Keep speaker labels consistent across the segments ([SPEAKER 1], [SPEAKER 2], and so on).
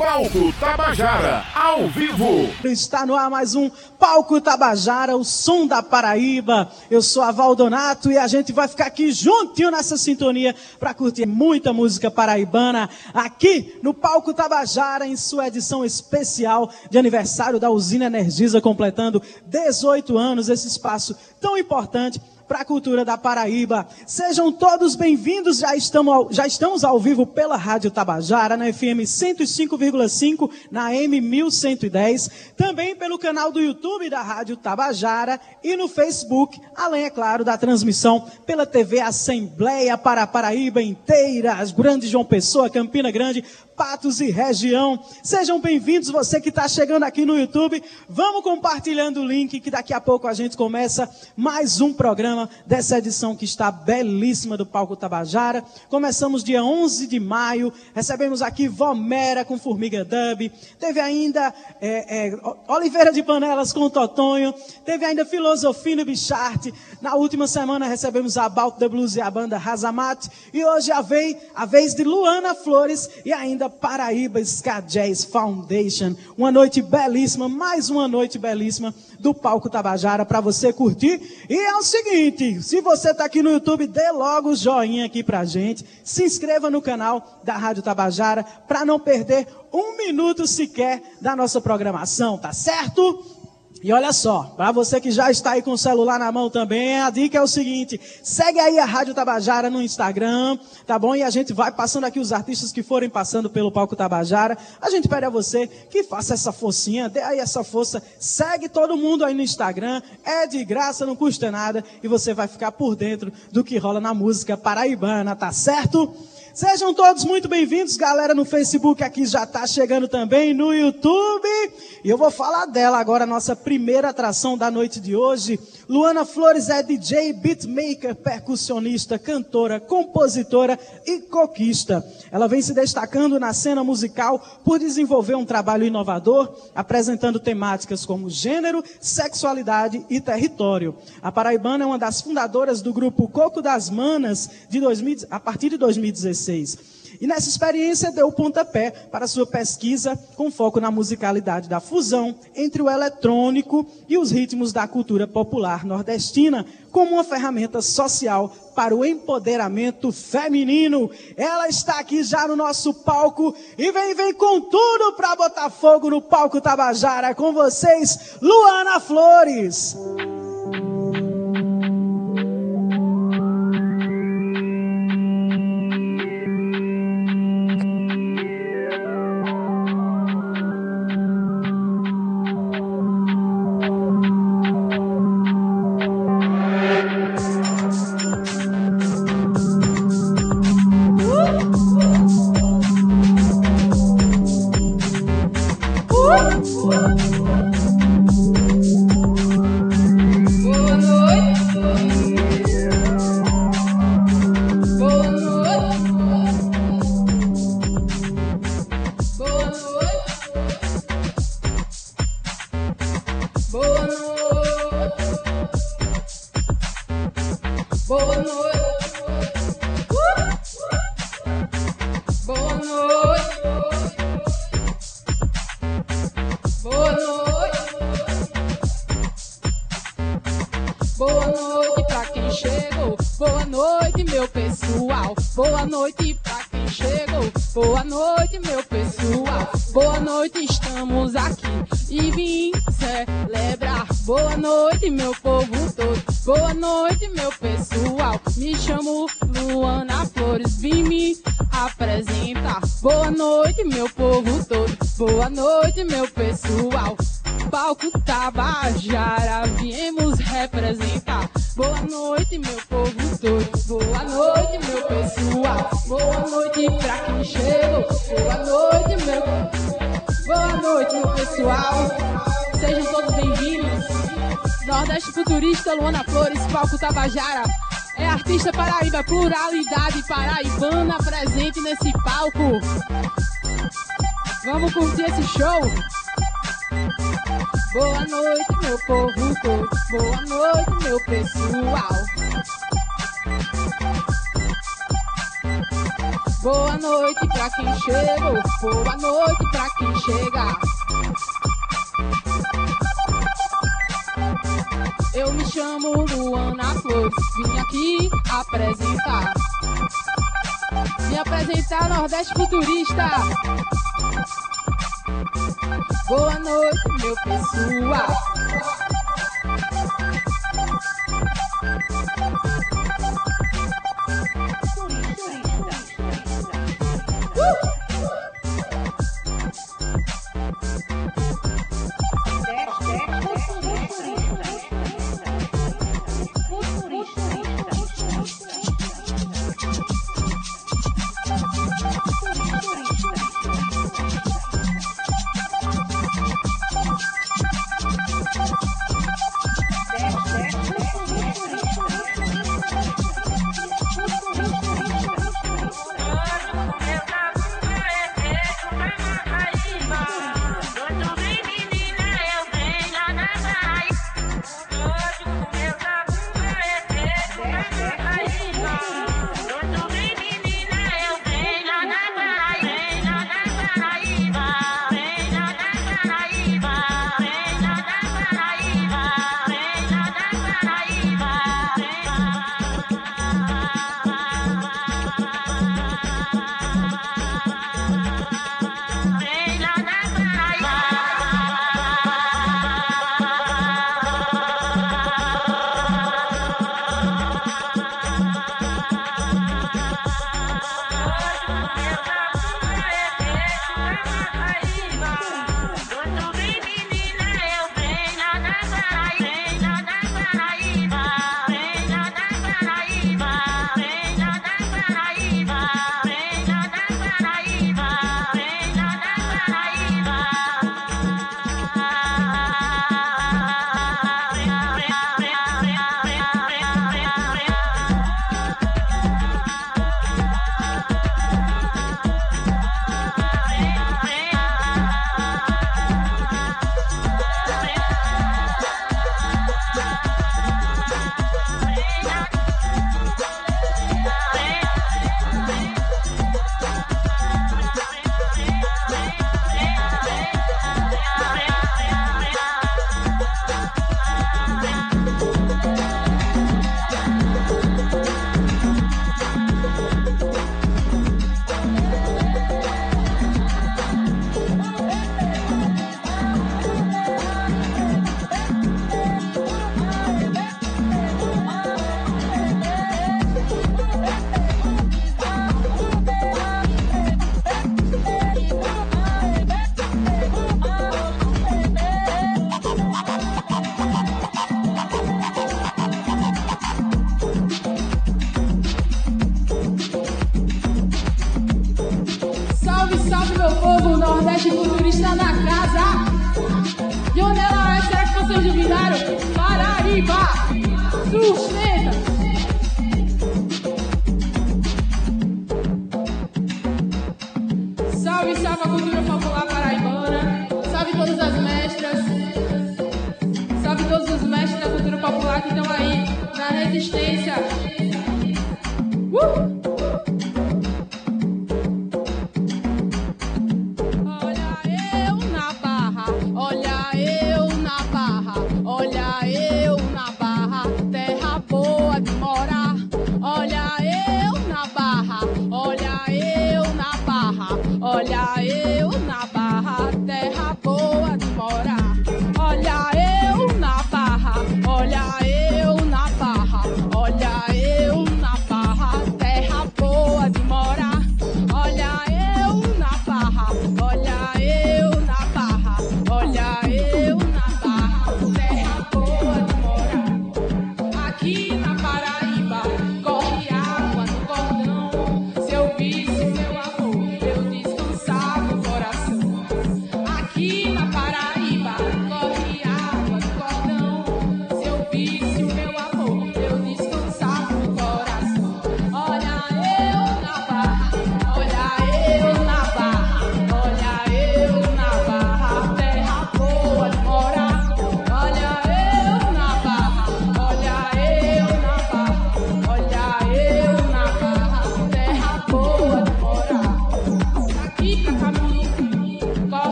[SPEAKER 1] Palco Tabajara, ao vivo.
[SPEAKER 2] Está no ar mais um Palco Tabajara, o som da Paraíba. Eu sou a Valdonato e a gente vai ficar aqui juntinho nessa sintonia para curtir muita música paraibana aqui no Palco Tabajara em sua edição especial de aniversário da Usina Energisa completando 18 anos esse espaço tão importante para a cultura da Paraíba. Sejam todos bem-vindos, já estamos, já estamos ao vivo pela Rádio Tabajara, na FM 105,5, na M 1110, também pelo canal do YouTube da Rádio Tabajara e no Facebook, além, é claro, da transmissão pela TV Assembleia para a Paraíba inteira, as grandes João Pessoa, Campina Grande, Patos e região. Sejam bem-vindos, você que está chegando aqui no YouTube. Vamos compartilhando o link que daqui a pouco a gente começa mais um programa dessa edição que está belíssima do Palco Tabajara. Começamos dia 11 de maio, recebemos aqui Vomera com Formiga Dub, teve ainda é, é, Oliveira de Panelas com Totonho, teve ainda Filosofia no Bicharte. Na última semana recebemos a Balk the Blues e a banda Razamat. E hoje a vez, a vez de Luana Flores e ainda Paraíba Ska Jazz Foundation. Uma noite belíssima, mais uma noite belíssima do Palco Tabajara para você curtir. E é o seguinte, se você está aqui no YouTube, dê logo o joinha aqui pra gente. Se inscreva no canal da Rádio Tabajara para não perder um minuto sequer da nossa programação, tá certo? E olha só, para você que já está aí com o celular na mão também, a dica é o seguinte: segue aí a Rádio Tabajara no Instagram, tá bom? E a gente vai passando aqui os artistas que forem passando pelo palco Tabajara. A gente pede a você que faça essa forcinha, dê aí essa força, segue todo mundo aí no Instagram, é de graça, não custa nada e você vai ficar por dentro do que rola na música paraibana, tá certo? Sejam todos muito bem-vindos, galera no Facebook aqui já está chegando também, no YouTube. E eu vou falar dela agora, nossa primeira atração da noite de hoje. Luana Flores é DJ, beatmaker, percussionista, cantora, compositora e coquista. Ela vem se destacando na cena musical por desenvolver um trabalho inovador, apresentando temáticas como gênero, sexualidade e território. A paraibana é uma das fundadoras do grupo Coco das Manas de 2000, a partir de 2016. E nessa experiência deu o pontapé para sua pesquisa com foco na musicalidade da fusão entre o eletrônico e os ritmos da cultura popular nordestina, como uma ferramenta social para o empoderamento feminino. Ela está aqui já no nosso palco e vem, vem com tudo para botar fogo no palco Tabajara. Com vocês, Luana Flores.
[SPEAKER 3] Pluralidade paraibana presente nesse palco. Vamos curtir esse show? Boa noite, meu povo todo. Boa noite, meu pessoal. Boa noite pra quem chegou. Boa noite pra quem que Eu me chamo Luana Flores, vim aqui apresentar. Me apresentar Nordeste Futurista. Boa noite, meu pessoal. Olha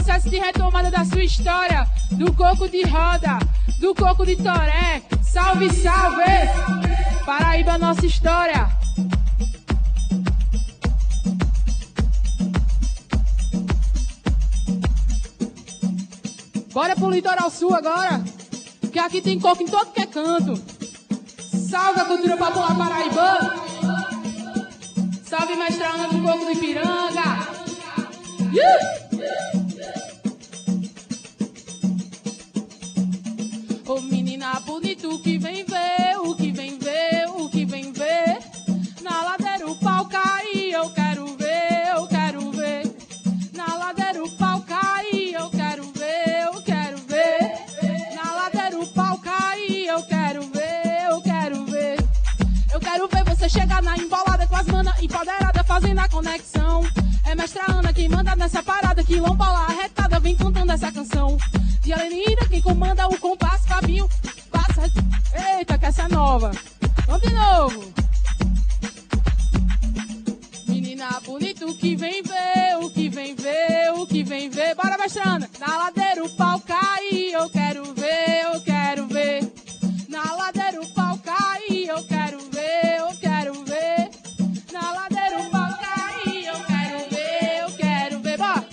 [SPEAKER 3] processo de retomada da sua história, do coco de roda, do coco de toré. Salve, salve! Paraíba, nossa história. Bora pro litoral sul agora, que aqui tem coco em todo que é canto. Salve a cultura popular paraibana. Salve mestre Ana do coco do Ipiranga. Ô que vem ver, o que vem ver, o que vem ver. Na ladeira o pau cai, eu quero ver, eu quero ver. Na ladeira o pau cai, eu quero ver, eu quero ver. Na ladeira o pau cai, eu quero ver, eu quero ver. Eu quero ver você chegar na embolada com as manas empoderadas fazendo a conexão. É mestra Ana quem manda nessa parada, que lombola arretada vem cantando essa canção. De Alenida quem comanda o Vamos de novo. Menina bonito que vem ver, o que vem ver, o que vem ver. Bora, mestrana. Na ladeira o pau cai, eu quero ver, eu quero ver. Na ladeira o pau cai, eu quero ver, eu quero ver. Na ladeira o pau cai, eu quero ver, eu quero ver. Bora.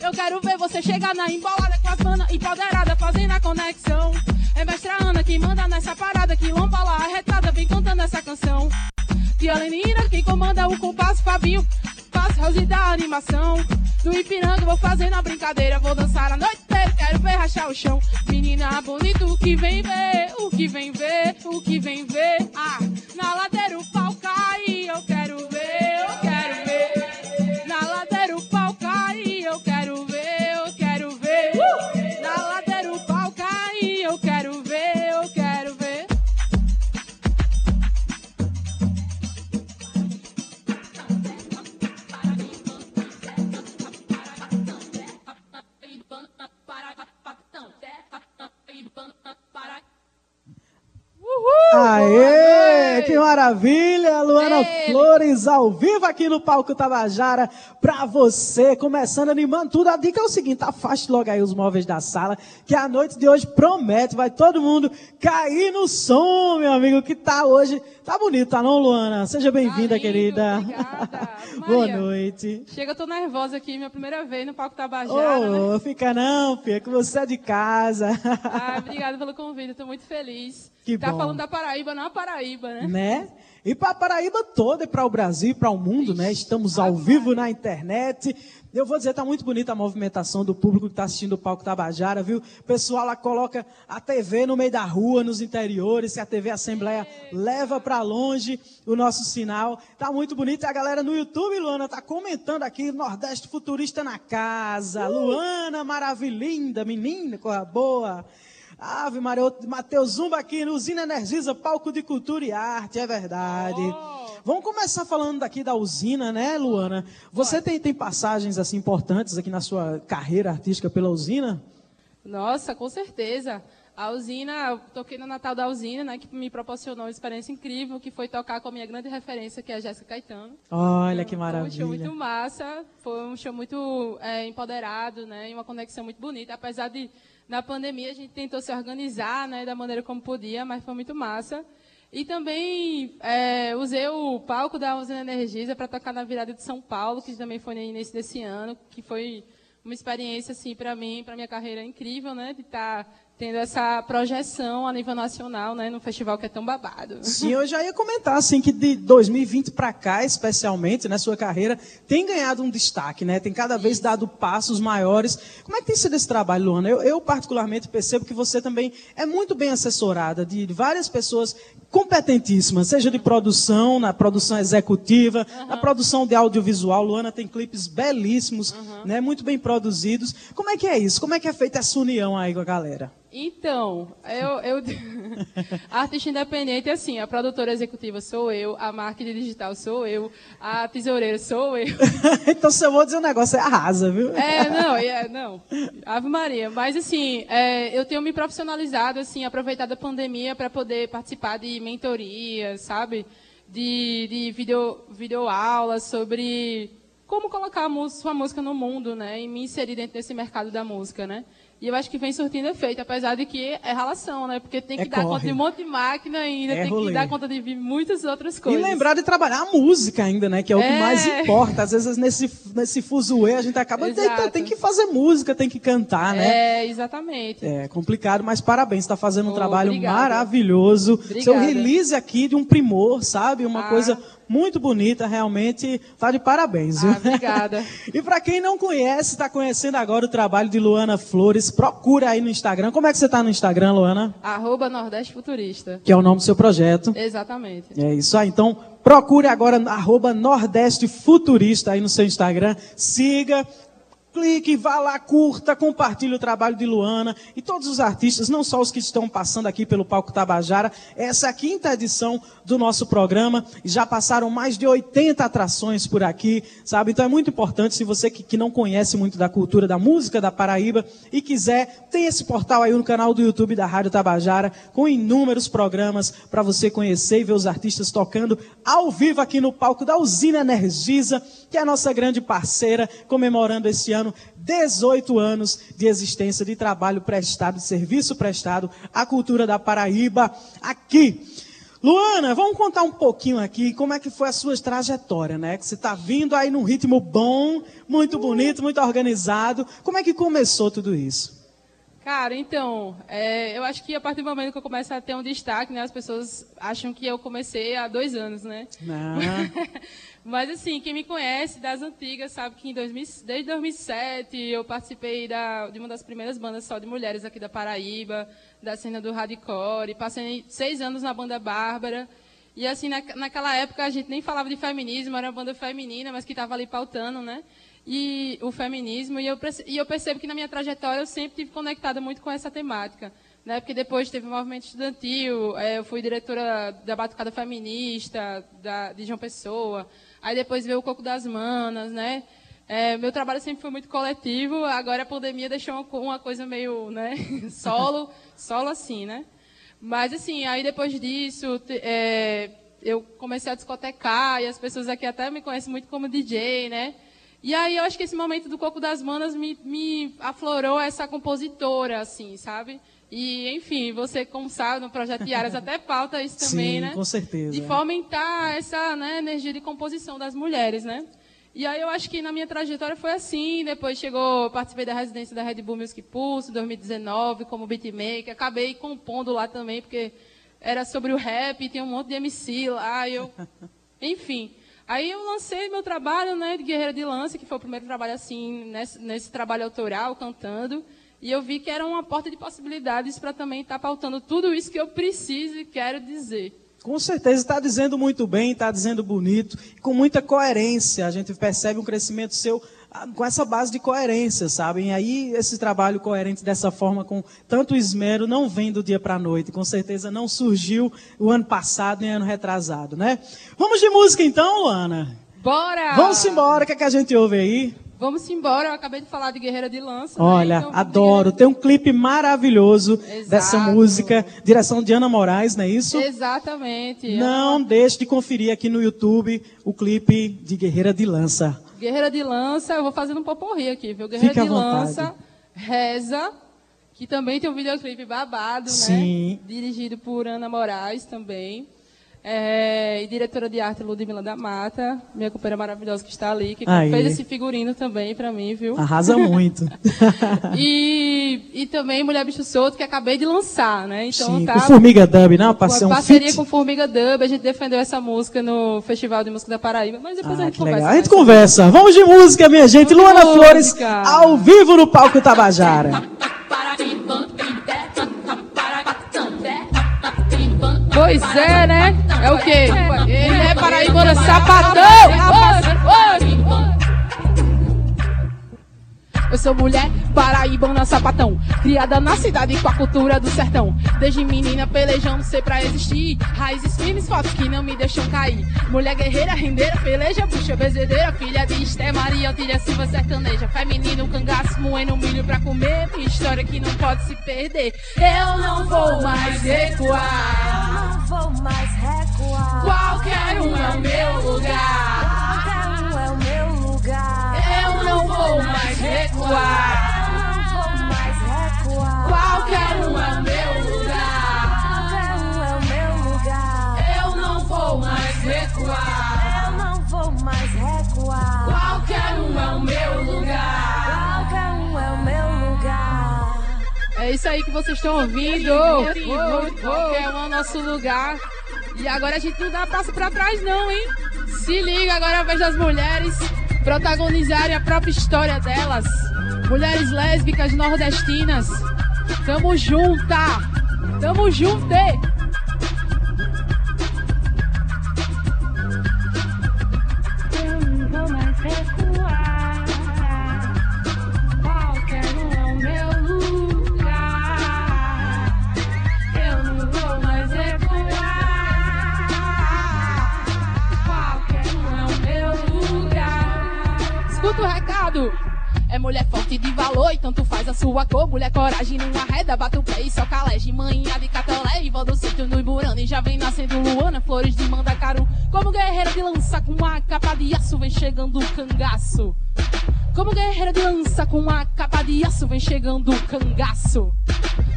[SPEAKER 3] Eu quero ver você chegar na embolada com as manas empoderada fazendo a conexão. É mestra Ana que manda nessa parada, que lomba lá arretada vem cantando essa canção. Tia Lenina, quem comanda o compasso, Fabinho, faz Rose da animação. Do Ipiranga, vou fazendo a brincadeira, vou dançar a noite inteira, quero ver rachar o chão. Menina bonita, o que vem ver, o que vem ver, o que vem ver. Ah, na ladeira o pau cai,
[SPEAKER 2] Aê, que maravilha! Luana. Flores ao vivo aqui no Palco Tabajara pra você, começando animando tudo. A dica é o seguinte, afaste logo aí os móveis da sala, que a noite de hoje promete, vai todo mundo cair no som, meu amigo, que tá hoje, tá bonito, tá não, Luana? Seja bem-vinda,
[SPEAKER 3] lindo,
[SPEAKER 2] querida.
[SPEAKER 3] obrigada.
[SPEAKER 2] Boa noite.
[SPEAKER 3] Chega, eu tô nervosa aqui, minha primeira vez no Palco Tabajara, né?
[SPEAKER 2] Ô, fica não, Pia, que você é de casa.
[SPEAKER 3] Ah, obrigada pelo convite, tô muito feliz.
[SPEAKER 2] Que
[SPEAKER 3] tá
[SPEAKER 2] bom.
[SPEAKER 3] falando da Paraíba, não a Paraíba, né?
[SPEAKER 2] né? E para Paraíba toda, e para o Brasil, e para o mundo, né? Estamos ao vivo na internet. Eu vou dizer, tá muito bonita a movimentação do público que está assistindo o Palco Tabajara, viu? O pessoal lá coloca a TV no meio da rua, nos interiores, que a TV Assembleia leva para longe o nosso sinal. Tá muito bonito. E a galera no YouTube, Luana, tá comentando aqui, Nordeste Futurista na casa. Luana, maravilhinda, menina, coisa boa. Ave Maria, Matheus Zumba aqui no Usina Energisa, palco de cultura e arte, é verdade.
[SPEAKER 3] Oh.
[SPEAKER 2] Vamos começar falando daqui da usina, né, Luana? Você tem, tem passagens assim importantes aqui na sua carreira artística pela usina?
[SPEAKER 3] Nossa, com certeza. A usina, eu toquei no Natal da usina, né, que me proporcionou uma experiência incrível, que foi tocar com a minha grande referência, que é a Jéssica Caetano.
[SPEAKER 2] Olha que
[SPEAKER 3] Foi um show
[SPEAKER 2] maravilha.
[SPEAKER 3] muito massa, foi um show muito é, empoderado, né, e uma conexão muito bonita. Apesar de, na pandemia, a gente tentou se organizar, né, da maneira como podia, mas foi muito massa. E também é, usei o palco da Usina Energisa para tocar na virada de São Paulo, que também foi no início desse ano, que foi uma experiência, assim, para mim, para minha carreira incrível, né, de estar tendo essa projeção a nível nacional, né, no festival que é tão babado.
[SPEAKER 2] Sim, eu já ia comentar assim que de 2020 para cá, especialmente na sua carreira, tem ganhado um destaque, né? Tem cada vez dado passos maiores. Como é que tem sido esse trabalho, Luana? Eu, eu particularmente percebo que você também é muito bem assessorada de várias pessoas competentíssimas, seja de produção, na produção executiva, na produção de audiovisual. Luana tem clipes belíssimos, né? Muito bem produzidos. Como é que é isso? Como é que é feita essa união aí com a galera?
[SPEAKER 3] Então, eu, eu artista independente, assim, a produtora executiva sou eu, a marketing digital sou eu, a tesoureira sou eu.
[SPEAKER 2] então, se eu vou dizer um negócio, é arrasa, viu?
[SPEAKER 3] É, não, é, não. Ave Maria. Mas, assim, é, eu tenho me profissionalizado, assim, aproveitado a pandemia para poder participar de mentorias, sabe? De, de video, video aulas sobre como colocar a sua música no mundo, né? E me inserir dentro desse mercado da música, né? E eu acho que vem surtindo efeito, apesar de que é relação, né? Porque tem que é dar corre. conta de um monte de máquina ainda, é tem rolê. que dar conta de muitas outras coisas.
[SPEAKER 2] E lembrar de trabalhar a música ainda, né? Que é o é. que mais importa. Às vezes nesse, nesse fuzuê a gente acaba. Tem, tem, que fazer música, tem que cantar,
[SPEAKER 3] né? É, exatamente.
[SPEAKER 2] É complicado, mas parabéns, está fazendo um oh, trabalho obrigada. maravilhoso. Obrigada. Seu release aqui de um primor, sabe? Uma ah. coisa muito bonita, realmente está de parabéns.
[SPEAKER 3] Ah, obrigada.
[SPEAKER 2] e para quem não conhece, está conhecendo agora o trabalho de Luana Flores, procura aí no Instagram. Como é que você está no Instagram, Luana?
[SPEAKER 3] Arroba Nordeste Futurista.
[SPEAKER 2] Que é o nome do seu projeto.
[SPEAKER 3] Exatamente.
[SPEAKER 2] É isso aí. Então, procure agora arroba Nordeste Futurista aí no seu Instagram. Siga, clique, vá lá, curta, compartilhe o trabalho de Luana e todos os artistas, não só os que estão passando aqui pelo Palco Tabajara. Essa é a quinta edição do nosso programa já passaram mais de 80 atrações por aqui, sabe? Então é muito importante, se você que, que não conhece muito da cultura da música da Paraíba e quiser, tem esse portal aí no canal do YouTube da Rádio Tabajara com inúmeros programas para você conhecer e ver os artistas tocando ao vivo aqui no palco da Usina Energisa, que é a nossa grande parceira, comemorando esse ano ano, 18 anos de existência de trabalho prestado, de serviço prestado à cultura da Paraíba aqui. Luana, vamos contar um pouquinho aqui como é que foi a sua trajetória, né? Que você está vindo aí num ritmo bom, muito bonito, muito organizado. Como é que começou tudo isso?
[SPEAKER 3] Cara, então, é, eu acho que a partir do momento que eu começo a ter um destaque, né, as pessoas acham que eu comecei há dois anos, né?
[SPEAKER 2] Não.
[SPEAKER 3] Mas, assim, quem me conhece das antigas sabe que 2000, desde 2007 eu participei da, de uma das primeiras bandas só de mulheres aqui da Paraíba, da cena do hardcore. Passei seis anos na banda Bárbara. E, assim, na, naquela época a gente nem falava de feminismo, era uma banda feminina, mas que estava ali pautando, né? e o feminismo, e eu, e eu percebo que na minha trajetória eu sempre tive conectada muito com essa temática. Né? Porque depois teve o movimento estudantil, é, eu fui diretora da Batucada Feminista, da, de João Pessoa, aí depois veio o Coco das Manas, né? É, meu trabalho sempre foi muito coletivo, agora a pandemia deixou uma, coisa meio né, solo, solo assim, né? Mas assim, aí depois disso, é, eu comecei a discotecar, e as pessoas aqui até me conhecem muito como DJ, né? E aí eu acho que esse momento do Coco das Manas me, me aflorou essa compositora, assim, sabe? E, enfim, você, como sabe, no Projeto Diárias até pauta isso também,
[SPEAKER 2] Sim,
[SPEAKER 3] né?
[SPEAKER 2] com certeza.
[SPEAKER 3] De fomentar essa né, energia de composição das mulheres, né? E aí eu acho que na minha trajetória foi assim, depois chegou, participei da residência da Red Bull Music Pulse, 2019, como beatmaker, acabei compondo lá também, porque era sobre o rap, tinha um monte de MC lá, eu... Enfim... Aí eu lancei meu trabalho né, de guerreira de lance, que foi o primeiro trabalho assim, nesse, nesse trabalho autoral, cantando. E eu vi que era uma porta de possibilidades para também estar tá pautando tudo isso que eu preciso e quero dizer.
[SPEAKER 2] Com certeza está dizendo muito bem, está dizendo bonito, com muita coerência. A gente percebe um crescimento seu com essa base de coerência, sabem? E aí esse trabalho coerente dessa forma, com tanto esmero, não vem do dia para a noite. Com certeza não surgiu o ano passado nem ano retrasado, né? Vamos de música então, Luana?
[SPEAKER 3] Bora!
[SPEAKER 2] Vamos embora, o que, é que a gente ouve aí?
[SPEAKER 3] Vamos embora, eu acabei de falar de Guerreira de Lança.
[SPEAKER 2] Né? Olha, né? então, adoro. Tem um clipe maravilhoso Exato. dessa música, direção de Ana Moraes, não é isso?
[SPEAKER 3] Exatamente.
[SPEAKER 2] Não deixe de conferir aqui no YouTube o clipe de Guerreira de Lança.
[SPEAKER 3] Guerreira de Lança, eu vou fazendo um poporri aqui, viu? Guerreira Fique de Lança, Reza, que também tem um videoclipe babado,
[SPEAKER 2] Sim.
[SPEAKER 3] né? Dirigido por Ana Moraes também. É, e diretora de arte Ludmila da Mata, minha companheira maravilhosa que está ali, que fez esse figurino também para mim, viu?
[SPEAKER 2] Arrasa muito.
[SPEAKER 3] e, e também Mulher Bicho Solto, que acabei de lançar, né?
[SPEAKER 2] Então Sim, tá, com Formiga Dub, não? Passei
[SPEAKER 3] um parceria fit. com Formiga Dub, a gente defendeu essa música no Festival de Música da Paraíba, mas depois ah, a gente conversa. Legal.
[SPEAKER 2] A gente conversa. Vamos de música, minha gente. Vamos Luana Flores, ao vivo no palco Tabajara.
[SPEAKER 3] Pois é, né? É o quê? Ele é paraibana sapatão! sou mulher paraibana sapatão, criada na cidade com a cultura do sertão. Desde menina pelejando sei pra existir, raízes firmes, fotos que não me deixam cair. Mulher guerreira, rendeira, peleja, puxa, bezedeira, filha de Esté Maria, Otília Silva sertaneja. Feminino, cangaço, moendo milho pra comer, minha história que não pode se perder. Eu não vou mais recuar.
[SPEAKER 4] Vou mais recuar.
[SPEAKER 3] Qualquer um é o meu lugar.
[SPEAKER 4] Qualquer um é o meu lugar.
[SPEAKER 3] Eu não vou mais recuar.
[SPEAKER 4] Não vou mais recuar.
[SPEAKER 3] Qualquer um é o meu lugar.
[SPEAKER 4] Qualquer um é o meu lugar.
[SPEAKER 3] Eu não vou mais recuar.
[SPEAKER 4] Eu não vou mais recuar.
[SPEAKER 3] Qualquer um é o meu lugar.
[SPEAKER 4] É
[SPEAKER 3] isso aí que vocês estão ouvindo. Qualquer um é o nosso lugar. E agora a gente não dá passo pra trás, não, hein? Se liga agora a vez das mulheres protagonizarem a própria história delas. Mulheres lésbicas nordestinas. Tamo junta! Tamo junto!
[SPEAKER 5] Eu não vou mais É
[SPEAKER 3] mulher forte de valor e tanto faz a sua cor. Mulher coragem numa reda, bate o pé e só calege. Manhã de catolé e do sítio no Iburana. E já vem nascendo Luana, flores de mandacaru. Como guerreira de lança com a capa de aço, vem chegando o cangaço. Como guerreira de lança com a capa de aço, vem chegando o cangaço.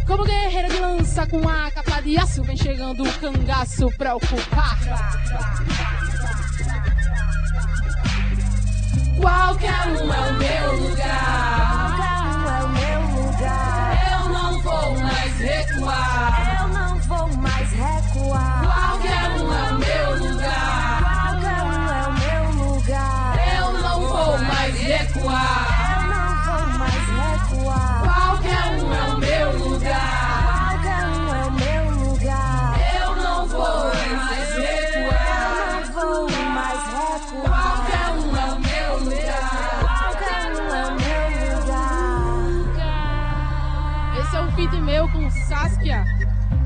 [SPEAKER 3] Como guerreira de lança com a capa de aço, vem chegando o cangaço pra ocupar. Qualquer um é o meu lugar.
[SPEAKER 4] Qualquer um é o meu lugar.
[SPEAKER 3] Eu não vou mais recuar.
[SPEAKER 4] Eu não vou mais recuar.
[SPEAKER 3] Qualquer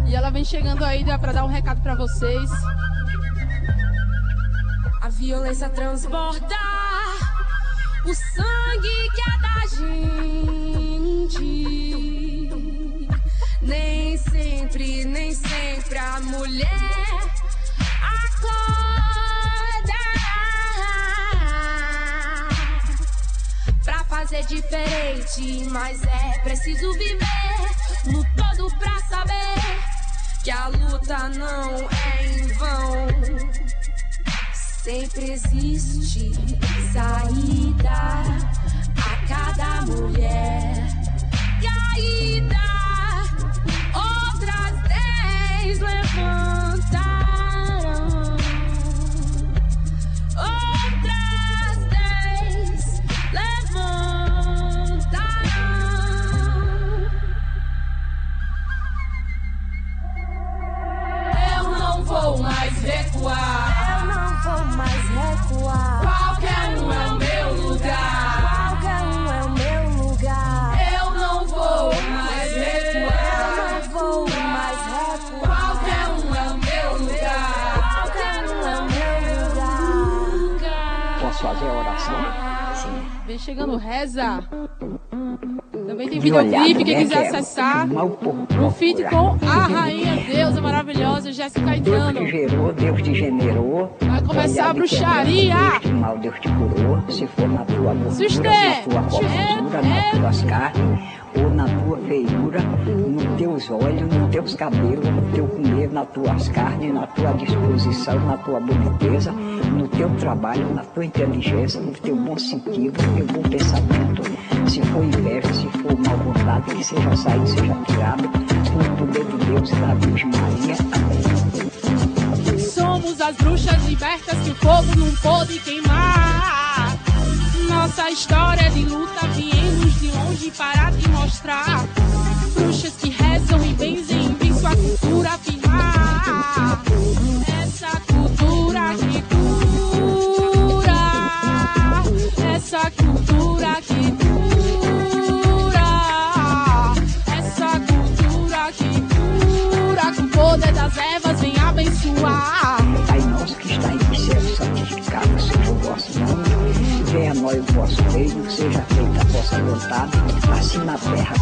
[SPEAKER 3] E ela vem chegando aí pra dar um recado pra vocês.
[SPEAKER 5] A violência transborda o sangue que é da gente. Nem sempre, nem sempre a mulher acorda pra fazer diferente. Mas é preciso viver no todo pra que a luta não é em vão. Sempre existe saída a cada mulher caída. Outras dez levantaram.
[SPEAKER 3] Videoclipe, quem
[SPEAKER 6] né,
[SPEAKER 3] quiser acessar. Um feat
[SPEAKER 6] procurar.
[SPEAKER 3] com a rainha deusa maravilhosa, Jéssica
[SPEAKER 6] Deus
[SPEAKER 3] Caetano.
[SPEAKER 6] te gerou, Deus te generou.
[SPEAKER 3] Vai começar a bruxaria.
[SPEAKER 6] Deus mal, Deus te curou. Se for na tua gordura,
[SPEAKER 3] Suste.
[SPEAKER 6] na tua formosura, nas tuas carnes, ou na tua feiura, nos teus olhos, nos teus cabelos, no teu comer, nas tuas carnes, na tua disposição, na tua boniteza, no teu trabalho, na tua inteligência, no teu bom sentido, no teu bom pensamento. Se for inveja, se for mal vontade, que seja saído, seja tirado, por poder de Deus e da Virgem Maria. Amém.
[SPEAKER 3] Somos as bruxas libertas que o fogo não pôde queimar. Nossa história de luta viemos de longe para te mostrar. Bruxas que
[SPEAKER 6] venha a nós o vosso reino, seja feita a vossa vontade, assim na terra.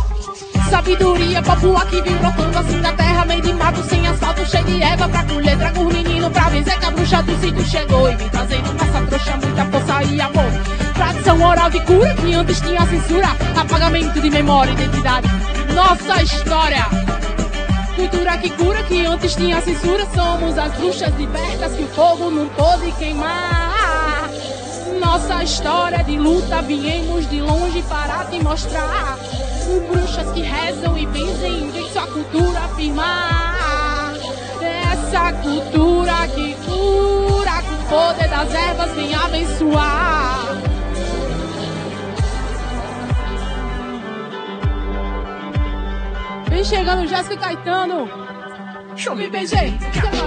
[SPEAKER 3] Sabedoria popular que vem brotando assim da terra, meio de mato, sem asfalto, cheio de erva pra colher, traga os meninos pra vencer que a bruxa do sítio chegou e vem trazendo nossa trouxa, muita força e amor. Tradição oral de cura que antes tinha censura, apagamento de memória e identidade. Nossa história! Cultura que cura, que antes tinha censura. Somos as bruxas libertas que o fogo não pôde queimar. Nossa história de luta, viemos de longe para te mostrar. Bruxas que rezam e benzem, vem sua cultura afirmar. Essa cultura que cura, com o poder das ervas, vem abençoar. Vem chegando Jéssica Caetano. Show me beijei,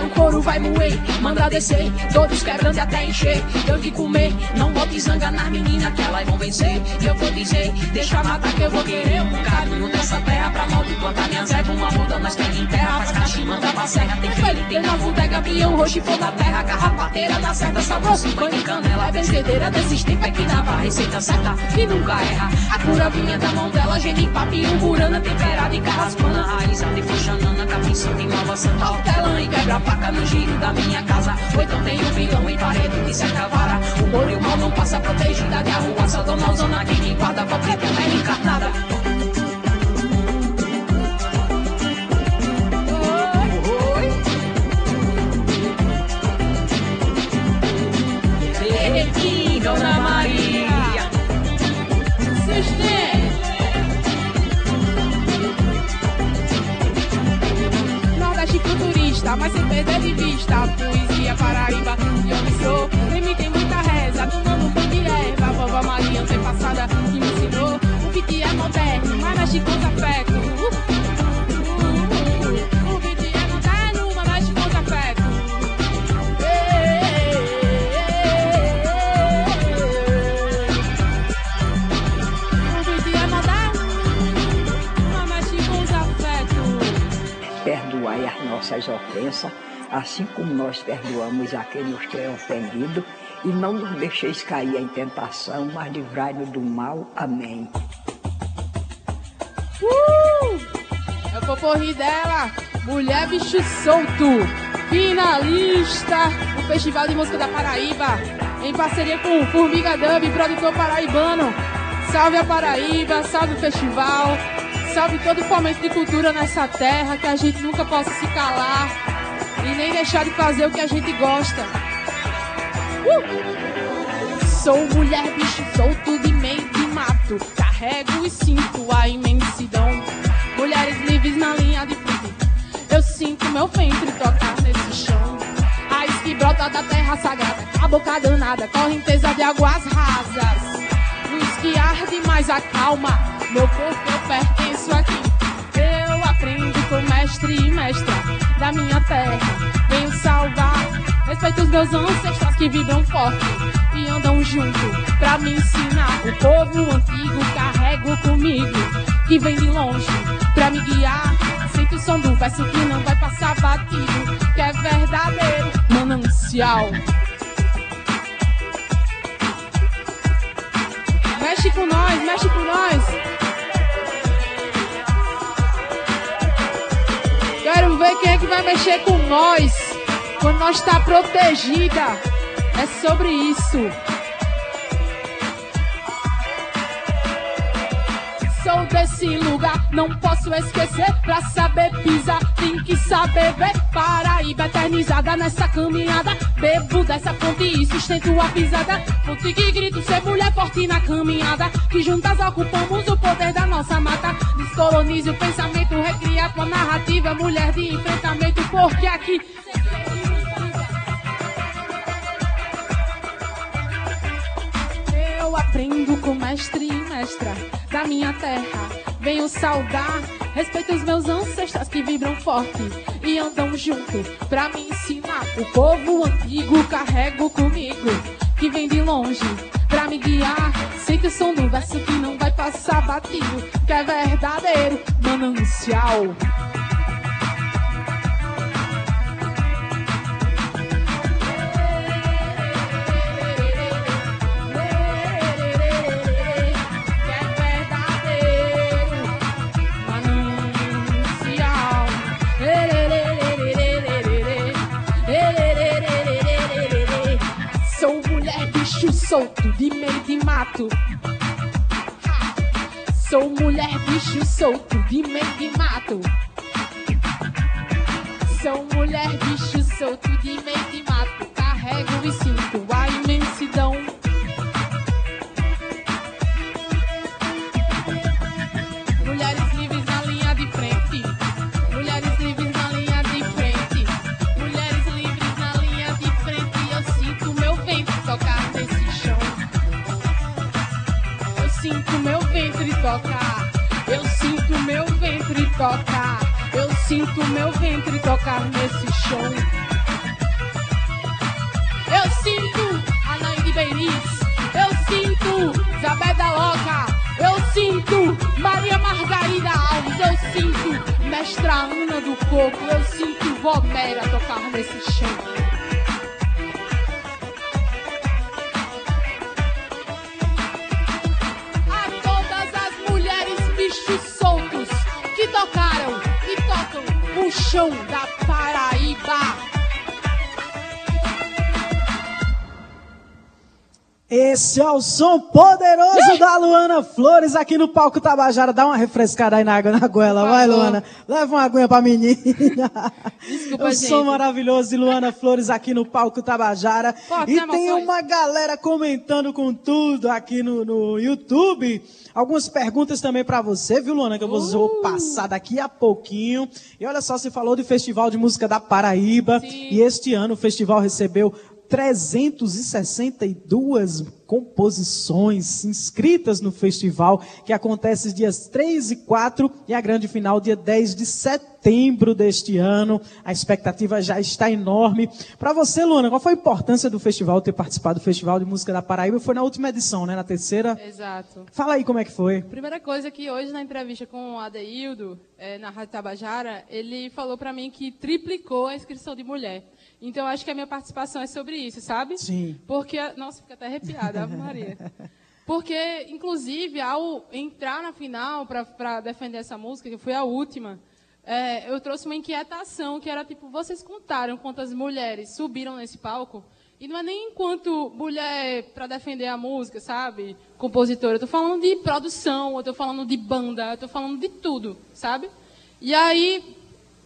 [SPEAKER 3] o couro vai moer, manda descer, todos quebrando até encher. Eu que comer, não bote zanga nas meninas que elas vão vencer. Eu vou dizer, deixa matar que eu vou querer um bocadinho dessa terra pra malta plantar minhas ervas. Uma muda nas terras em terra, faz cachimba, manda pra serra. Tem filho, tem na bodega, avião, roxo e da terra. Garrapateira da certa, sabroso, banho de canela. É benzedeira desses tempos que dava receita certa e nunca erra. A cura vinha da mão dela, gene, papinho, burana, temperada e carraspana. Raizada e fuxanana, capim, santa e nova santa hortelã e quebra faca no giro da minha casa. Ou então tem o vilão em parede que cerca vara. O bolo e o mal não passa protegida de arruaça. Dona Zona que me guarda preta é encarnada.
[SPEAKER 6] Nós perdoamos a quem nos tem ofendido, e não nos deixeis cair em tentação, mas livrai-nos do mal. Amém.
[SPEAKER 3] Uh! É o poporri dela, Mulher Bicho Solto, finalista do Festival de Música da Paraíba, em parceria com Formiga Dub, produtor paraibano. Salve a Paraíba, salve o festival, salve todo o fomento de cultura nessa terra, que a gente nunca possa se calar e nem deixar de fazer o que a gente gosta. Uh! Sou mulher, bicho solto de meio de mato. Carrego e sinto a imensidão. Mulheres livres na linha de frente. Eu sinto meu ventre tocar nesse chão. Raiz que brota da terra sagrada. A boca danada, correnteza de águas rasas. Luz que arde, mas acalma. Meu corpo eu pertenço aqui. Eu aprendo com mestre e mestra da minha terra. Venho salvar. Respeito os meus ancestrais que vibram forte e andam junto pra me ensinar. O povo antigo carrego comigo, que vem de longe pra me guiar. Sinto o som do verso que não vai passar batido, que é verdadeiro manancial. Mexe com nós, mexe com nós. Ver quem é que vai mexer com nós quando nós está protegida. É sobre isso. Sou desse lugar, não posso esquecer. Pra saber pisar, tem que saber ver. Paraíba eternizada nessa caminhada. Bebo dessa fonte e sustento a pisada. Fonte que grito ser mulher forte na caminhada. Que juntas ocupamos o poder da nossa mata. Descolonize o pensamento, recria tua narrativa. Mulher de enfrentamento, porque aqui. Eu aprendo com mestre e mestra da minha terra. Venho saudar, respeito os meus ancestrais que vibram forte e andam junto pra me ensinar. O povo antigo carrego comigo, que vem de longe pra me guiar. Sei que o som do verso que não vai passar batido, que é verdadeiro manancial. Solto, de meio de mato. Sou mulher, bicho solto, de meio de mato. Sou mulher, bicho solto, de meio de mato. Carrego e sinto a imensidão. Ventre tocar. Eu sinto meu ventre tocar. Eu sinto meu ventre tocar nesse chão. Eu sinto Anaíde Beiriz. Eu sinto Zabé Loca. Eu sinto Maria Margarida Alves. Eu sinto Mestra Ana do Coco. Eu sinto Vomera tocar nesse chão. Tocam o chão
[SPEAKER 2] Esse é o som poderoso da Luana Flores aqui no palco Tabajara. Dá uma refrescada aí na água na goela, vai. Luana. Leva uma aguinha pra menina.
[SPEAKER 3] Desculpa,
[SPEAKER 2] o som
[SPEAKER 3] gente.
[SPEAKER 2] maravilhoso de Luana Flores aqui no palco Tabajara.
[SPEAKER 3] Forte
[SPEAKER 2] e
[SPEAKER 3] emoções.
[SPEAKER 2] tem uma galera comentando com tudo aqui no, no YouTube. Algumas perguntas também pra você, viu, Luana? Que eu vou
[SPEAKER 3] Uh.
[SPEAKER 2] passar daqui a pouquinho. E olha só, você falou do Festival de Música da Paraíba.
[SPEAKER 3] Sim.
[SPEAKER 2] E este ano o festival recebeu 362 composições inscritas no festival, que acontece dias 3 e 4 e a grande final dia 10 de setembro deste ano. A expectativa já está enorme. Para você, Luana, qual foi a importância do festival, ter participado do Festival de Música da Paraíba? Foi na última edição, né? Na terceira.
[SPEAKER 3] Exato.
[SPEAKER 2] Fala aí como é que foi.
[SPEAKER 3] Primeira coisa que hoje na entrevista com o Adeildo, eh, na Rádio Tabajara, ele falou para mim que triplicou a inscrição de mulher. Então, acho que a minha participação é sobre isso, sabe?
[SPEAKER 2] Sim.
[SPEAKER 3] Porque, nossa, fica até arrepiada, Ave Maria. Porque, inclusive, ao entrar na final para defender essa música, que foi a última, eh, eu trouxe uma inquietação, que era tipo, vocês contaram quantas mulheres subiram nesse palco? E não é nem enquanto mulher para defender a música, sabe? Compositora. Eu tô falando de produção, eu tô falando de banda, eu tô falando de tudo, sabe? E aí,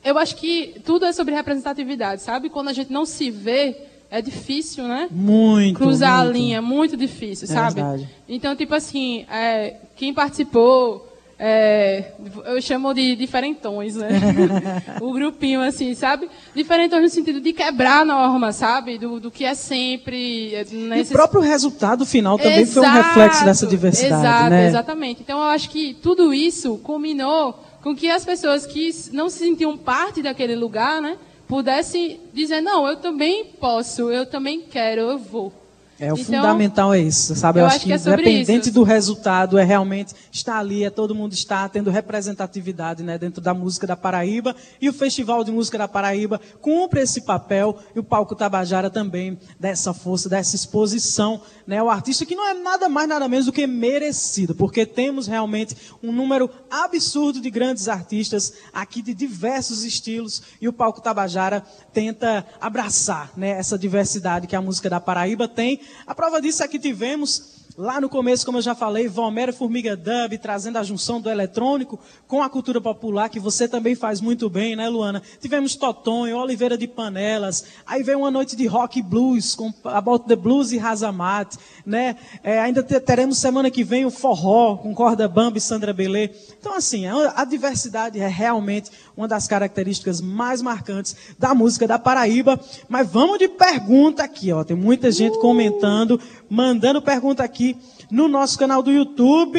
[SPEAKER 3] eu acho que tudo é sobre representatividade, sabe? Quando a gente não se vê, é difícil, né?
[SPEAKER 2] Muito.
[SPEAKER 3] Cruzar
[SPEAKER 2] muito.
[SPEAKER 3] a linha, é muito difícil,
[SPEAKER 2] É
[SPEAKER 3] sabe?
[SPEAKER 2] verdade.
[SPEAKER 3] Então, tipo assim, é, quem participou, é, eu chamo de diferentões, né? o grupinho, assim, sabe? Diferentões no sentido de quebrar a norma, sabe? Do, do que é sempre. é,
[SPEAKER 2] E o
[SPEAKER 3] nesses-
[SPEAKER 2] próprio resultado final também foi um
[SPEAKER 3] Exato,
[SPEAKER 2] reflexo dessa diversidade,
[SPEAKER 3] Exato,
[SPEAKER 2] né?
[SPEAKER 3] exatamente. Então, eu acho que tudo isso culminou com que as pessoas que não se sentiam parte daquele lugar, né? Pudessem dizer, não, eu também posso, eu também quero, eu vou.
[SPEAKER 2] É, o
[SPEAKER 3] Então,
[SPEAKER 2] fundamental é isso, sabe? Eu,
[SPEAKER 3] eu
[SPEAKER 2] acho
[SPEAKER 3] acho
[SPEAKER 2] que,
[SPEAKER 3] que é
[SPEAKER 2] independente
[SPEAKER 3] isso.
[SPEAKER 2] do resultado, é realmente estar ali, é todo mundo estar tendo representatividade né, dentro da música da Paraíba. E o Festival de Música da Paraíba cumpre esse papel e o Palco Tabajara também dessa força, dessa exposição. Né, o artista que não é nada mais, nada menos do que merecido, porque temos realmente um número absurdo de grandes artistas aqui de diversos estilos e o Palco Tabajara tenta abraçar né, essa diversidade que a música da Paraíba tem. A prova disso é que tivemos Lá no começo, como eu já falei, Valmera Formiga Dub, trazendo a junção do eletrônico com a cultura popular, que você também faz muito bem, né, Luana? Tivemos Totonho, Oliveira de Panelas, aí veio uma noite de rock blues, com About the Blues e Razamat, né? É, ainda te- teremos semana que vem o forró, com Corda Bamba e Sandra Belê. Então, assim, a a diversidade é realmente uma das características mais marcantes da música da Paraíba. Mas vamos de pergunta aqui, ó. Tem muita gente comentando, mandando pergunta aqui no nosso canal do YouTube.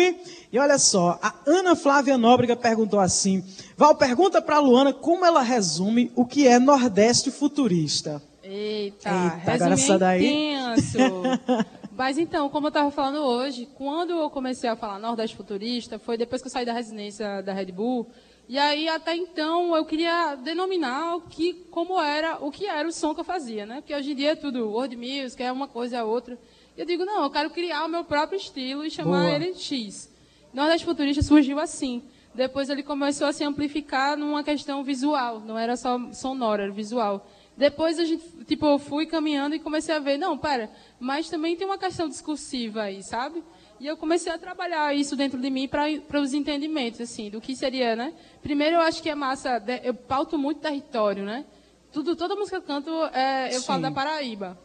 [SPEAKER 2] E olha só, a Ana Flávia Nóbrega perguntou assim: Val, pergunta para Luana como ela resume o que é Nordeste futurista.
[SPEAKER 3] Eita,
[SPEAKER 2] Eita, agora essa daí.
[SPEAKER 3] intenso. Mas então, como eu estava falando hoje, quando eu comecei a falar Nordeste Futurista, foi depois que eu saí da residência da Red Bull. E aí, até então, eu queria denominar o que, como era, o que era o som que eu fazia, né? Porque hoje em dia é tudo world music, é uma coisa é outra. Eu digo, não, eu quero criar o meu próprio estilo e chamar
[SPEAKER 2] Boa.
[SPEAKER 3] ele X. Nordeste Futurista surgiu assim. Depois ele começou a se amplificar numa questão visual, não era só sonora, era visual. depois a gente, tipo, eu fui caminhando e comecei a ver, não, pera, mas também tem uma questão discursiva aí, sabe? E eu comecei a trabalhar isso dentro de mim para os entendimentos, assim, do que seria, né? Primeiro, eu acho que é massa, eu pauto muito território, né? Tudo, toda música que eu canto, é, eu Sim. falo da Paraíba.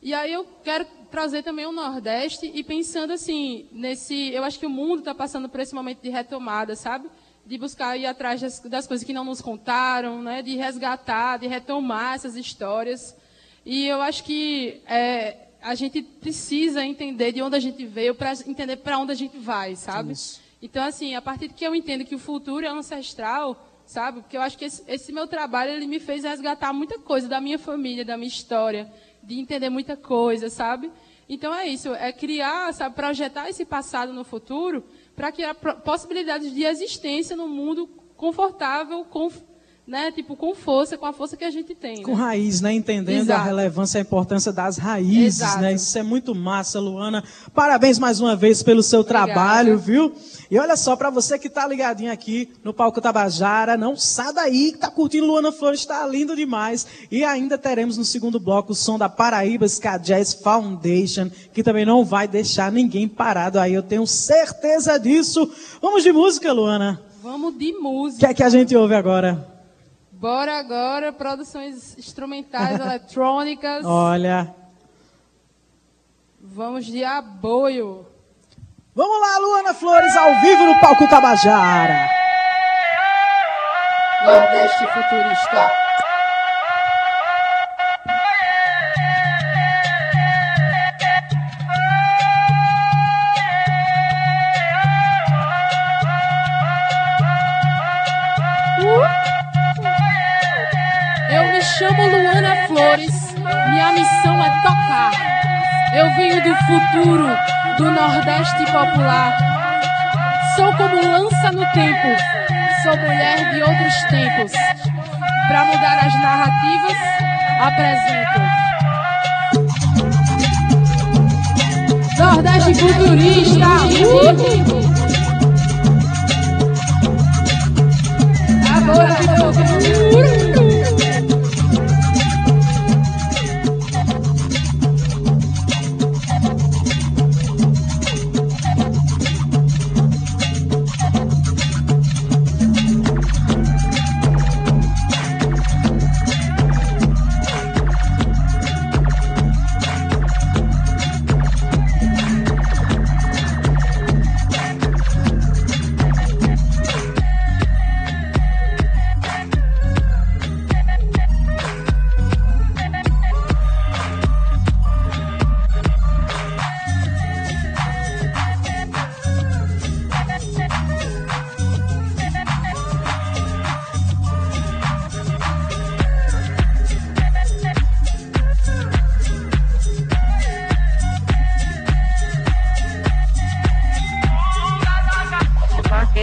[SPEAKER 3] E aí eu quero trazer também o Nordeste e pensando assim, nesse, eu acho que o mundo está passando por esse momento de retomada, sabe? De buscar ir atrás das, das coisas que não nos contaram, né? De resgatar, de retomar essas histórias. E eu acho que é, a gente precisa entender de onde a gente veio para entender para onde a gente vai, sabe? Isso. Então, assim, a partir que eu entendo que o futuro é ancestral, sabe? Porque eu acho que esse, esse, meu trabalho ele me fez resgatar muita coisa da minha família, da minha história, de entender muita coisa, sabe? Então é isso, é criar, sabe, projetar esse passado no futuro para criar possibilidades de existência no mundo confortável, confortável né, tipo, com força, com a força que a gente tem.
[SPEAKER 2] Com né? raiz, né? Entendendo Exato. a relevância e a importância das raízes, né? Exato. né? Isso é muito massa, Luana. Parabéns mais uma vez pelo seu Obrigada. trabalho, viu? E olha só, para você que tá ligadinho aqui no Palco Tabajara, não sai daí, que tá curtindo Luana Flores, está lindo demais. E ainda teremos no segundo bloco o som da Paraíba Ska Jazz Foundation, que também não vai deixar ninguém parado aí, eu tenho certeza disso. Vamos de música, Luana?
[SPEAKER 3] Vamos de música.
[SPEAKER 2] O que é que a gente ouve agora?
[SPEAKER 3] Bora agora, produções instrumentais eletrônicas.
[SPEAKER 2] Olha.
[SPEAKER 3] Vamos de aboio.
[SPEAKER 2] Vamos lá, Luana Flores, ao vivo no palco Tabajara.
[SPEAKER 3] Nordeste Futurista. Missão é tocar. Eu venho do futuro, do Nordeste popular. Sou como lança no tempo, sou mulher de outros tempos. Para mudar as narrativas, apresento. Nordeste futurista. Agora, futuro.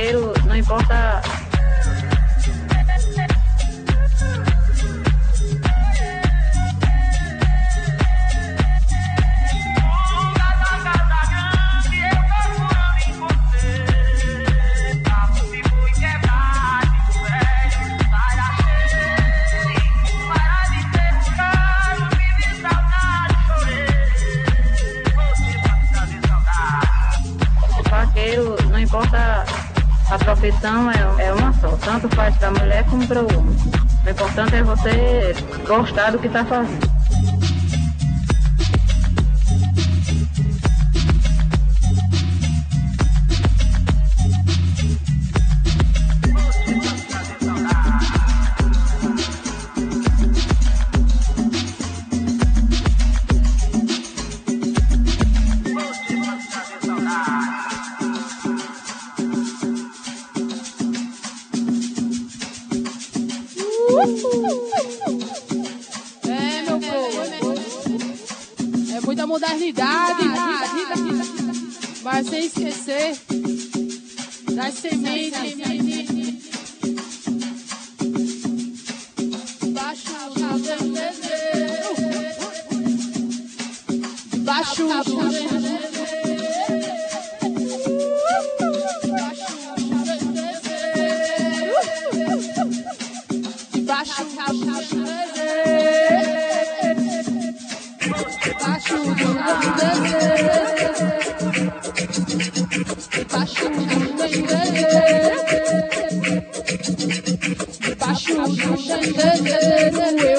[SPEAKER 3] dinheiro, não importa gostar do que está fazendo.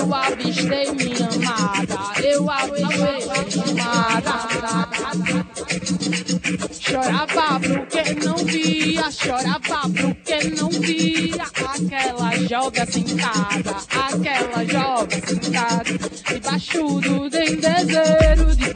[SPEAKER 3] Eu avistei minha amada, eu avistei minha amada. Chorava porque não via, chorava porque não via. Aquela joga sentada, aquela joga sentada debaixo do dendezeiro de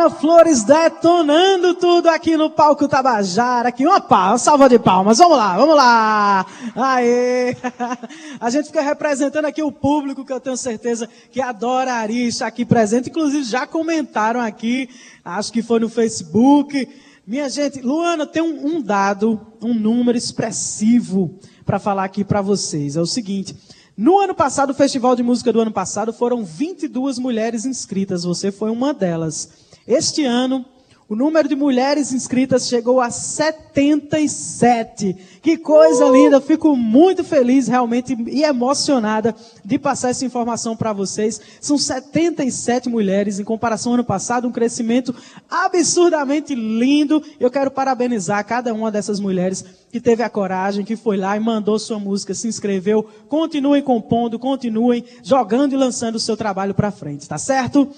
[SPEAKER 2] A Luana Flores detonando tudo aqui no palco Tabajara. Aqui, uma salva de palmas. Vamos lá, vamos lá. Aê! A gente fica representando aqui o público que eu tenho certeza que adoraria estar aqui presente. Inclusive, já comentaram aqui, acho que foi no Facebook. Minha gente, Luana tem um, um dado, um número expressivo para falar aqui para vocês. É o seguinte. No ano passado, o Festival de Música do ano passado, foram 22 mulheres inscritas. Você foi uma delas. Este ano, o número de mulheres inscritas chegou a 77. Que coisa uh! linda! Fico muito feliz realmente e emocionada de passar essa informação para vocês. São 77 mulheres em comparação ao ano passado, um crescimento absurdamente lindo. Eu quero parabenizar cada uma dessas mulheres que teve a coragem, que foi lá e mandou sua música, se inscreveu. Continuem compondo, continuem jogando e lançando o seu trabalho para frente, tá certo?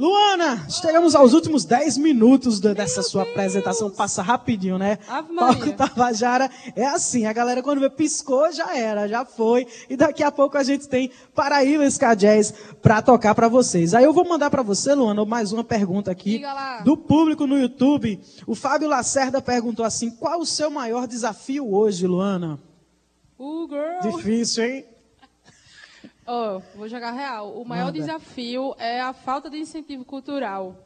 [SPEAKER 2] Luana, chegamos aos últimos 10 minutos dessa sua apresentação. Passa rapidinho, né? Palco Tabajara é assim, a galera quando vê piscou, já era, já foi. E daqui a pouco a gente tem Paraíba Ska Jazz pra tocar para vocês. Aí eu vou mandar para você, Luana, mais uma pergunta aqui do público no YouTube. O Fábio Lacerda perguntou assim, qual o seu maior desafio hoje, Luana?
[SPEAKER 3] Uh, girl.
[SPEAKER 2] Difícil, hein?
[SPEAKER 3] Oh, vou jogar real. O maior
[SPEAKER 2] Manda.
[SPEAKER 3] desafio é a falta de incentivo cultural.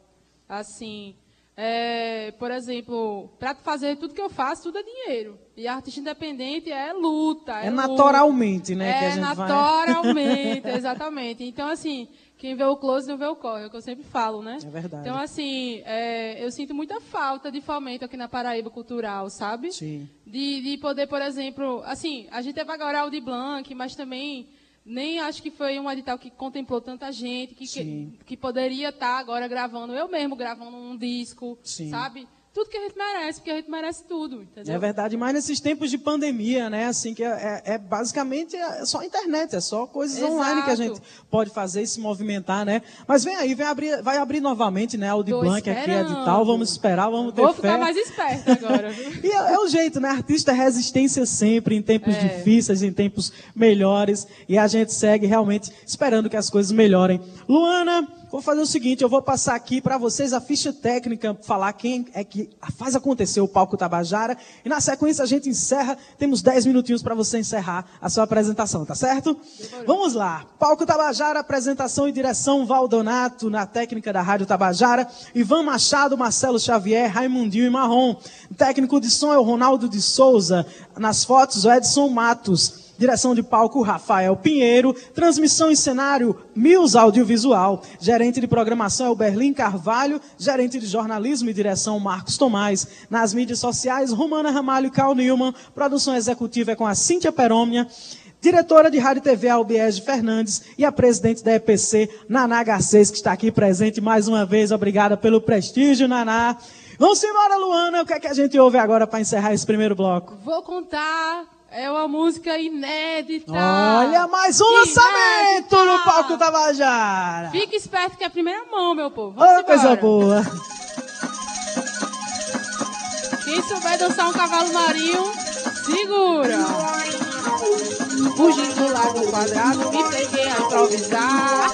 [SPEAKER 3] Assim, é, por exemplo, para fazer tudo que eu faço, tudo é dinheiro. E artista independente é luta.
[SPEAKER 2] É,
[SPEAKER 3] É, luta.
[SPEAKER 2] naturalmente, né,
[SPEAKER 3] É
[SPEAKER 2] que a gente vai...
[SPEAKER 3] naturalmente, exatamente. Então, assim, quem vê o close não vê o corre, é o que eu sempre falo, né?
[SPEAKER 2] É verdade.
[SPEAKER 3] Então, assim, é, eu sinto muita falta de fomento aqui na Paraíba Cultural, sabe?
[SPEAKER 2] Sim.
[SPEAKER 3] De, de poder, por exemplo, assim, a gente agora o de Blanc, mas também nem acho que foi um edital que contemplou tanta gente, que, que, que poderia estar agora gravando, eu mesmo gravando um disco,
[SPEAKER 2] Sim.
[SPEAKER 3] sabe? Tudo que a gente merece, porque a gente merece tudo, entendeu?
[SPEAKER 2] É verdade, mas nesses tempos de pandemia, né, assim, que é, é- é basicamente é só internet, é só coisas
[SPEAKER 3] Exato.
[SPEAKER 2] online que a gente pode fazer e se movimentar, né? Mas vem aí, vem abrir, vai abrir novamente, né, Audi
[SPEAKER 3] Tô
[SPEAKER 2] Blanc aqui,
[SPEAKER 3] esperando.
[SPEAKER 2] edital, vamos esperar, vamos ter
[SPEAKER 3] Vou
[SPEAKER 2] fé.
[SPEAKER 3] ficar mais esperta agora.
[SPEAKER 2] E é, é o jeito, né? Artista é resistência sempre, em tempos
[SPEAKER 3] É.
[SPEAKER 2] difíceis, em tempos melhores. E a gente segue realmente esperando que as coisas melhorem. Luana, vou fazer o seguinte: eu vou passar aqui para vocês a ficha técnica, falar quem é que faz acontecer o palco Tabajara. E na sequência a gente encerra. Temos 10 minutinhos para você encerrar a sua apresentação, tá certo? Vamos lá. Palco Tabajara, apresentação e direção Valdonato, na técnica da Rádio Tabajara. Ivan Machado, Marcelo Xavier, Raimundinho e Marrom. Técnico de som é o Ronaldo de Souza. Nas fotos, o Edson Matos. Direção de palco, Rafael Pinheiro. Transmissão e cenário, Mills Audiovisual. Gerente de programação é Berlim Carvalho. Gerente de jornalismo e direção, Marcos Tomás. Nas mídias sociais, Romana Ramalho e Carl Newman. Produção executiva é com a Cíntia Perômia. Diretora de Rádio e TV, Albiege Fernandes. E a presidente da EPC, Naná Garcês, que está aqui presente mais uma vez. Obrigada pelo prestígio, Naná. Vamos embora, Luana. O que é que a gente ouve agora para encerrar esse primeiro bloco?
[SPEAKER 3] Vou contar, é uma música inédita.
[SPEAKER 2] Olha, mais um lançamento
[SPEAKER 3] Inédita.
[SPEAKER 2] no palco Tabajara.
[SPEAKER 3] Fique esperto que é a primeira mão, meu povo. Vamos
[SPEAKER 2] Ô, coisa boa.
[SPEAKER 3] Quem souber dançar um cavalo marinho, segura. Fugindo do lago quadrado, me peguei a improvisar.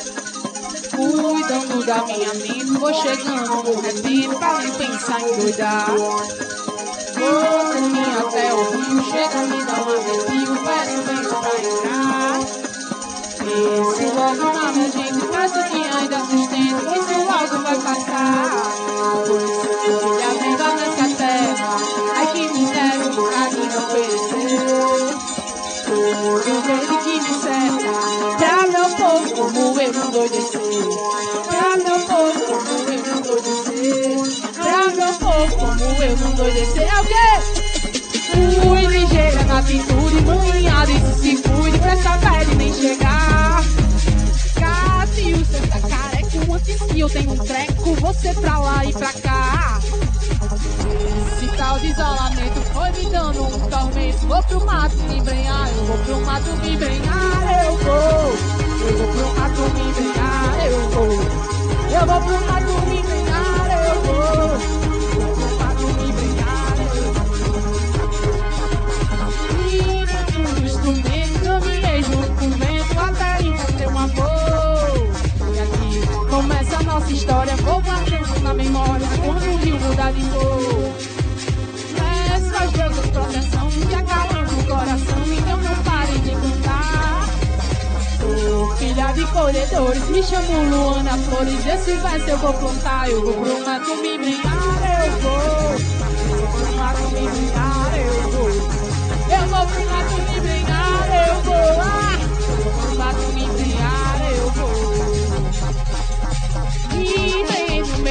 [SPEAKER 3] Cuidando da minha mente, vou chegando no retiro pra nem pensar em doidar. Vou caminho até o rio, chega me dar um arrepio, peço vento pra entrar. Pense logo na minha gente, peço que ainda sustento, que isso logo vai passar. E a vida nessa terra, ai que mistério, pra mim não oferecer. Eu verde que me cerca, pra meu povo como eu não endoidecer. Pra meu povo como eu não endoidecer. Pra meu povo como eu não endoidecer. É o atitude, moinhada, isso se cuide pra essa pele nem chegar. Cássio, você tá careca, antes que eu tenho um treco, você pra lá e pra cá. Esse tal de isolamento foi me dando um tormento. Vou pro mato me embrenhar, eu vou pro mato me embrenhar, eu vou. Eu vou pro mato me embrenhar, eu vou. Eu vou pro mato Peço aos deuses proteção que acalmam o coração, então não parem de cantar. Filha de colhedores, me chamo Luana Flores. Esse verso eu vou plantar, eu vou pro mato me brincar, eu vou. Eu vou pro mato me brincar, eu vou. Eu vou pro mato me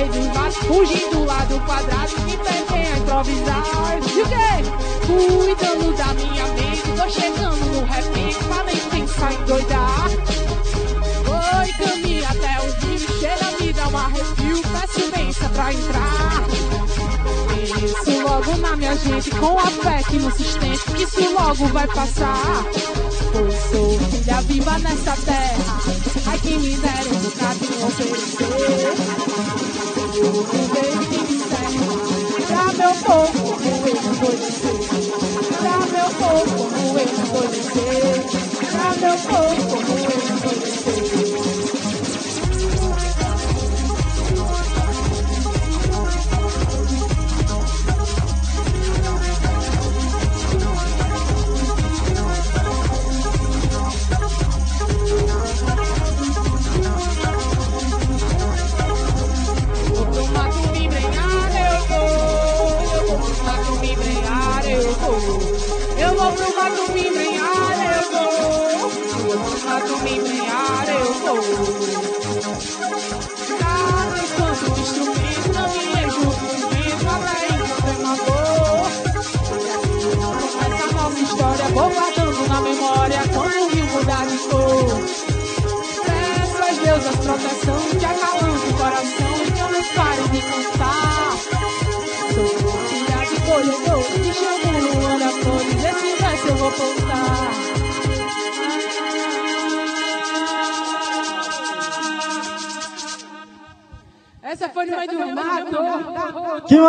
[SPEAKER 3] dos matos, fugindo lá do quadrado, que tem a improvisar. E o quê? Cuidando da minha mente, tô chegando no repente, pra nem pensar em doidar. Oi, caminho até o rio, chega, me dá um arrepio, peço benção pra entrar. Penso logo na minha gente, com a fé que não estende, que isso logo vai passar. Pois sou filha viva nessa terra, ai quem me dera um bocadinho oferecer. Me serve, pra meu povo eu vou dizer. Pra meu povo eu vou dizer. Pra meu povo vou dizer.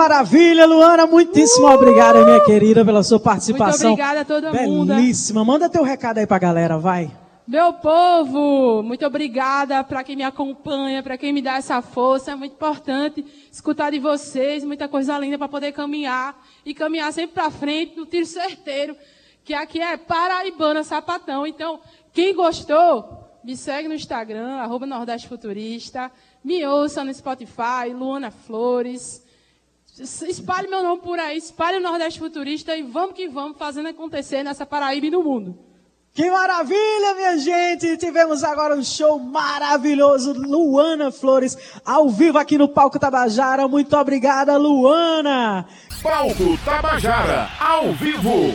[SPEAKER 2] Maravilha, Luana. Muitíssimo obrigada, minha querida, pela sua participação.
[SPEAKER 3] Muito obrigada a todo mundo.
[SPEAKER 2] Belíssima. Manda teu recado aí pra galera, vai.
[SPEAKER 3] Meu povo, muito obrigada para quem me acompanha, para quem me dá essa força. É muito importante escutar de vocês, muita coisa linda para poder caminhar e caminhar sempre para frente no tiro certeiro, que aqui é Paraibana Sapatão. Então, quem gostou, me segue no Instagram, arroba Nordeste Futurista, me ouça no Spotify, Luana Flores. Espalhe meu nome por aí, espalhe o Nordeste Futurista e vamos que vamos fazendo acontecer nessa Paraíba e no mundo.
[SPEAKER 2] Que maravilha, minha gente! Tivemos agora um show maravilhoso. Luana Flores, ao vivo aqui no Palco Tabajara. Muito obrigada, Luana!
[SPEAKER 1] Palco Tabajara, ao vivo.